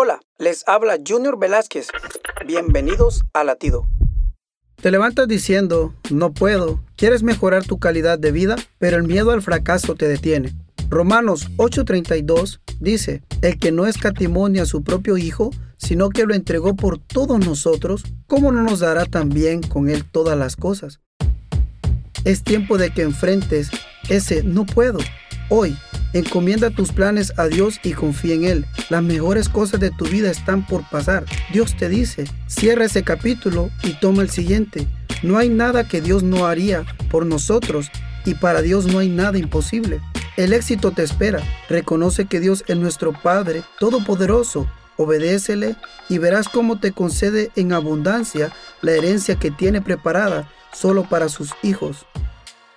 Hola, les habla Junior Velázquez. Bienvenidos a Latido. Te levantas diciendo, no puedo, quieres mejorar tu calidad de vida, pero el miedo al fracaso te detiene. Romanos 8:32 dice, el que no escatimonia a su propio Hijo, sino que lo entregó por todos nosotros, ¿cómo no nos dará también con él todas las cosas? Es tiempo de que enfrentes ese no puedo. Hoy, encomienda tus planes a Dios y confía en Él. Las mejores cosas de tu vida están por pasar. Dios te dice, cierra ese capítulo y toma el siguiente. No hay nada que Dios no haría por nosotros y para Dios no hay nada imposible. El éxito te espera. Reconoce que Dios es nuestro Padre Todopoderoso. Obedécele y verás cómo te concede en abundancia la herencia que tiene preparada solo para sus hijos.